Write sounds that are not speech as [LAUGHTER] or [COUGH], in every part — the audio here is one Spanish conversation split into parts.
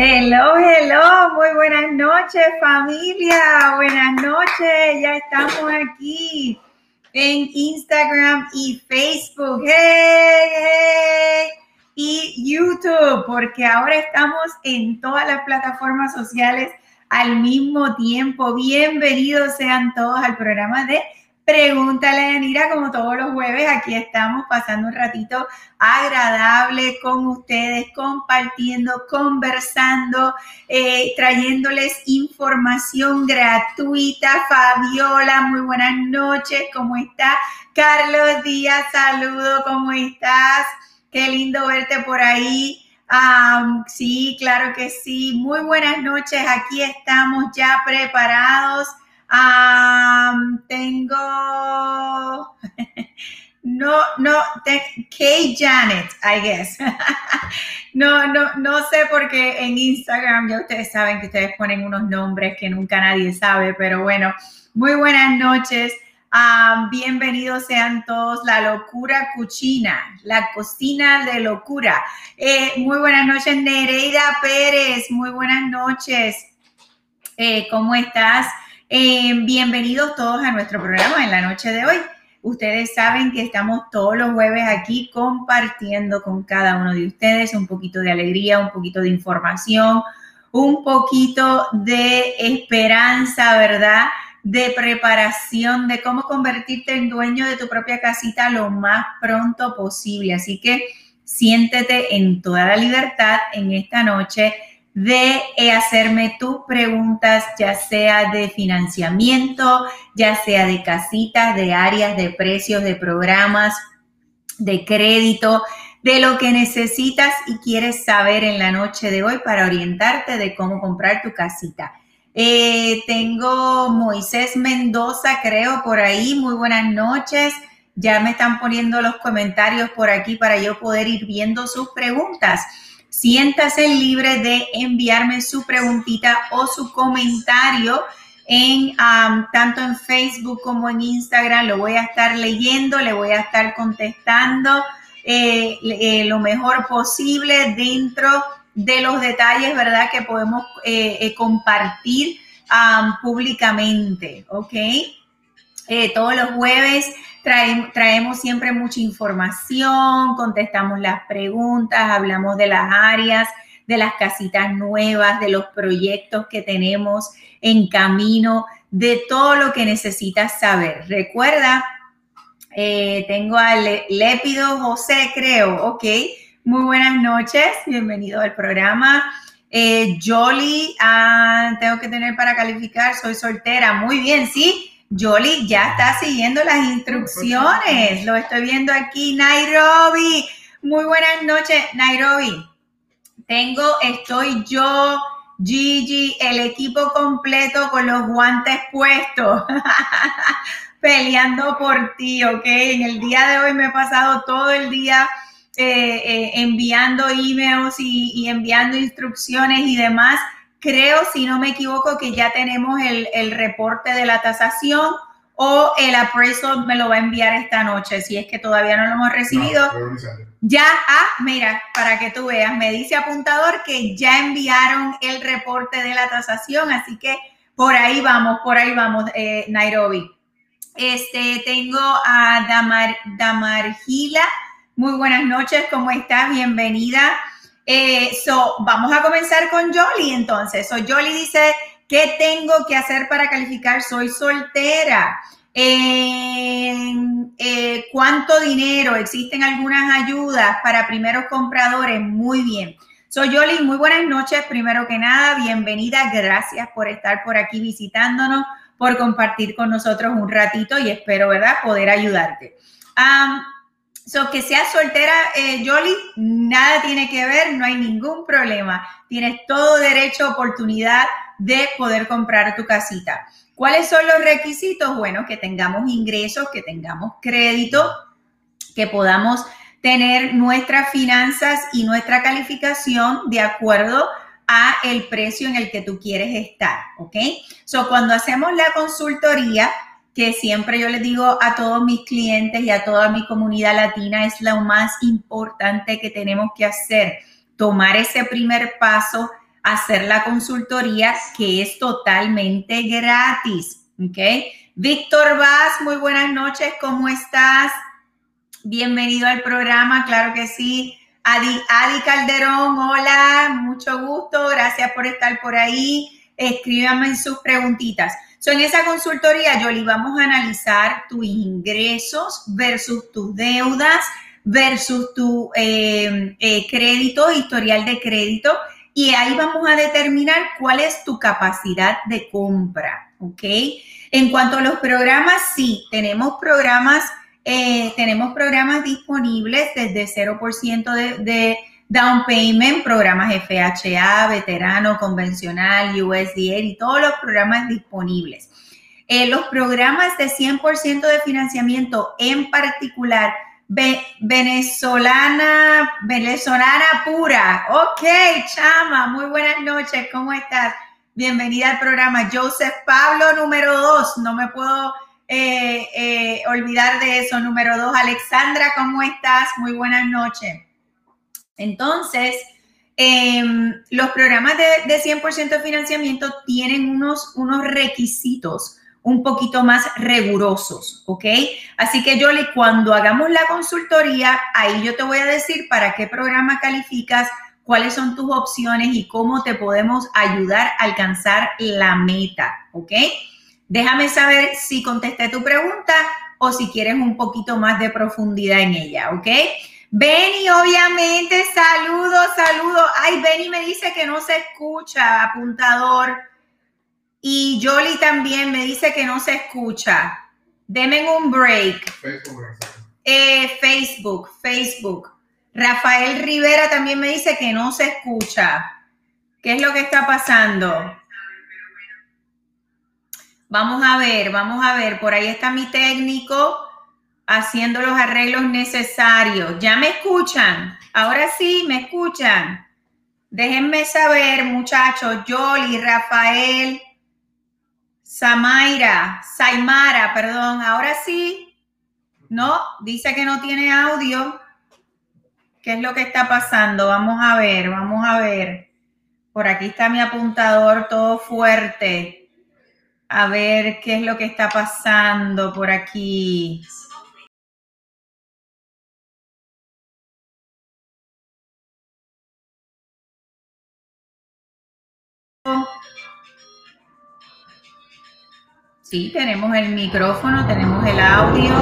Hello, hello, muy buenas noches familia, buenas noches, ya estamos aquí en Instagram y Facebook, y YouTube, porque ahora estamos en todas las plataformas sociales al mismo tiempo. Bienvenidos sean todos al programa de Pregúntale a Yanira, como todos los jueves, aquí estamos pasando un ratito agradable con ustedes, compartiendo, conversando, eh, trayéndoles información gratuita. Fabiola, muy buenas noches, ¿cómo está? Carlos Díaz, saludo, ¿cómo estás? Qué lindo verte por ahí. sí, claro que sí. Muy buenas noches, aquí estamos ya preparados no, no, Kay Janet, I guess. [LAUGHS] no, no, no sé porque en Instagram ya ustedes saben que ustedes ponen unos nombres que nunca nadie sabe, pero bueno, muy buenas noches. bienvenidos sean todos la locura cuchina, la cocina de locura. Eh, muy buenas noches, Nereida Pérez. Muy buenas noches. Eh, ¿Cómo estás? Eh, bienvenidos todos a nuestro programa en la noche de hoy. Ustedes saben que estamos todos los jueves aquí compartiendo con cada uno de ustedes un poquito de alegría, un poquito de información, un poquito de esperanza, ¿verdad? De preparación, de cómo convertirte en dueño de tu propia casita lo más pronto posible. Así que siéntete en toda la libertad en esta noche de eh, hacerme tus preguntas, ya sea de financiamiento, ya sea de casitas, de áreas, de precios, de programas, de crédito, de lo que necesitas y quieres saber en la noche de hoy para orientarte de cómo comprar tu casita. Eh, tengo Moisés Mendoza, creo, por ahí. Muy buenas noches. Ya me están poniendo los comentarios por aquí para yo poder ir viendo sus preguntas siéntase libre de enviarme su preguntita o su comentario en tanto en Facebook como en Instagram. Lo voy a estar leyendo, le voy a estar contestando eh, eh, lo mejor posible dentro de los detalles, ¿verdad? Que podemos eh, compartir públicamente, ¿ok? Todos los jueves traemos siempre mucha información, contestamos las preguntas, hablamos de las áreas, de las casitas nuevas, de los proyectos que tenemos en camino, de todo lo que necesitas saber. Recuerda, eh, tengo a Lépido José, creo, ok. Muy buenas noches, bienvenido al programa. Eh, Jolly, ah, tengo que tener para calificar, soy soltera. Muy bien, sí. Yoli ya está siguiendo las instrucciones. Lo estoy viendo aquí. Nairobi. Muy buenas noches, Nairobi. Tengo, estoy yo, Gigi, el equipo completo con los guantes puestos. [LAUGHS] Peleando por ti, ¿ok? En el día de hoy me he pasado todo el día eh, eh, enviando emails y enviando instrucciones y demás Creo, si no me equivoco, que ya tenemos el, reporte de la tasación o el appraisal me lo va a enviar esta noche, si es que todavía no lo hemos recibido. ya, ah, mira, para que tú veas, me dice apuntador que ya enviaron el reporte de la tasación, así que por ahí vamos, por ahí vamos, eh, Nairobi. Este, tengo a Damar, Damargila. Muy buenas noches, ¿cómo estás? Bienvenida. Eh, so, vamos a comenzar con Jolly entonces. So, Jolly dice, ¿qué tengo que hacer para calificar? Soy soltera. Eh, ¿Cuánto dinero? ¿Existen algunas ayudas para primeros compradores? Muy bien. Soy Jolly, muy buenas noches. Primero que nada, bienvenida. Gracias por estar por aquí visitándonos, por compartir con nosotros un ratito y espero, ¿verdad?, poder ayudarte. So, que seas soltera, eh, nada tiene que ver, no hay ningún problema. Tienes todo derecho, oportunidad de poder comprar tu casita. ¿Cuáles son los requisitos? Bueno, que tengamos ingresos, que tengamos crédito, que podamos tener nuestras finanzas y nuestra calificación de acuerdo a el precio en el que tú quieres estar, ¿ok? So, cuando hacemos la consultoría, que siempre yo les digo a todos mis clientes y a toda mi comunidad latina es lo más importante que tenemos que hacer, tomar ese primer paso hacer la consultoría que es totalmente gratis. ¿Ok? Víctor Vaz, muy buenas noches, ¿cómo estás? Bienvenido al programa, claro que sí. Adi, Adi Calderón, hola, mucho gusto, gracias por estar por ahí. Escríbame sus preguntitas. So, en esa consultoría, Yoli, vamos a analizar tus ingresos versus tus deudas versus tu eh, eh, crédito, historial de crédito, y ahí vamos a determinar cuál es tu capacidad de compra, ¿ok? En cuanto a los programas, sí, tenemos programas, eh, tenemos programas disponibles desde 0% de, de, down payment, programas FHA, veterano, convencional, USDA y todos los programas disponibles. Eh, los programas de 100% de financiamiento en particular, venezolana, venezolana pura. Ok, chama, muy buenas noches, ¿cómo estás? Bienvenida al programa. Joseph Pablo, número dos. No me puedo eh, eh, olvidar de eso. Número dos, Alexandra, ¿cómo estás? Muy buenas noches. Entonces, em, los programas de, de 100% de financiamiento tienen unos, unos requisitos un poquito más rigurosos, ¿ok? Así que, Yoli, cuando hagamos la consultoría, ahí yo te voy a decir para qué programa calificas, cuáles son tus opciones y cómo te podemos ayudar a alcanzar la meta, ¿ok? Déjame saber si contesté tu pregunta o si quieres un poquito más de profundidad en ella, ¿ok? Benny, obviamente, saludos, saludos. Ay, Benny me dice que no se escucha, apuntador. Y Jolly también me dice que no se escucha. Deme un break. Eh, Facebook, Facebook. Rafael Rivera también me dice que no se escucha. ¿Qué es lo que está pasando? Vamos a ver, vamos a ver. Por ahí está mi técnico haciendo los arreglos necesarios. ¿Ya me escuchan? Ahora sí, me escuchan. Déjenme saber, muchachos, Jolly, Rafael, Samaira, Saimara, perdón. Ahora sí, no, dice que no tiene audio. ¿Qué es lo que está pasando? Vamos a ver, vamos a ver. Por aquí está mi apuntador todo fuerte. A ver qué es lo que está pasando por aquí. Sí, tenemos el micrófono, tenemos el audio.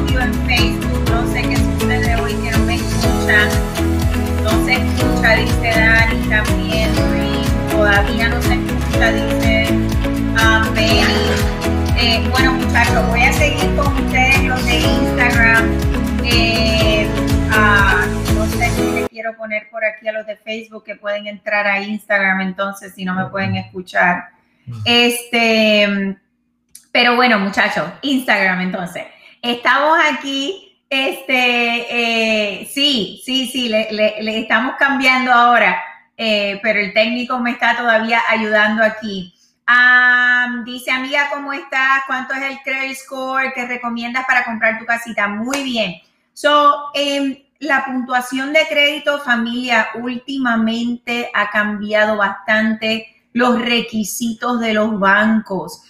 Audio en Facebook. No sé qué sucede hoy que no me escuchan. No se escucha, dice Dani también. Todavía no se escucha, dice Benny. Eh, bueno, muchachos, voy a seguir con ustedes los de Instagram. Eh, uh, no sé si les quiero poner por aquí a los de Facebook que pueden entrar a Instagram, entonces, si no me pueden escuchar. Este, pero bueno, muchachos, Instagram, entonces. Estamos aquí, este, eh, sí, sí, sí, le, le, le, estamos cambiando ahora, eh, pero el técnico me está todavía ayudando aquí. Dice, amiga, ¿cómo estás? ¿Cuánto es el credit score que recomiendas para comprar tu casita? Muy bien. So, eh, la puntuación de crédito familia últimamente ha cambiado bastante los requisitos de los bancos.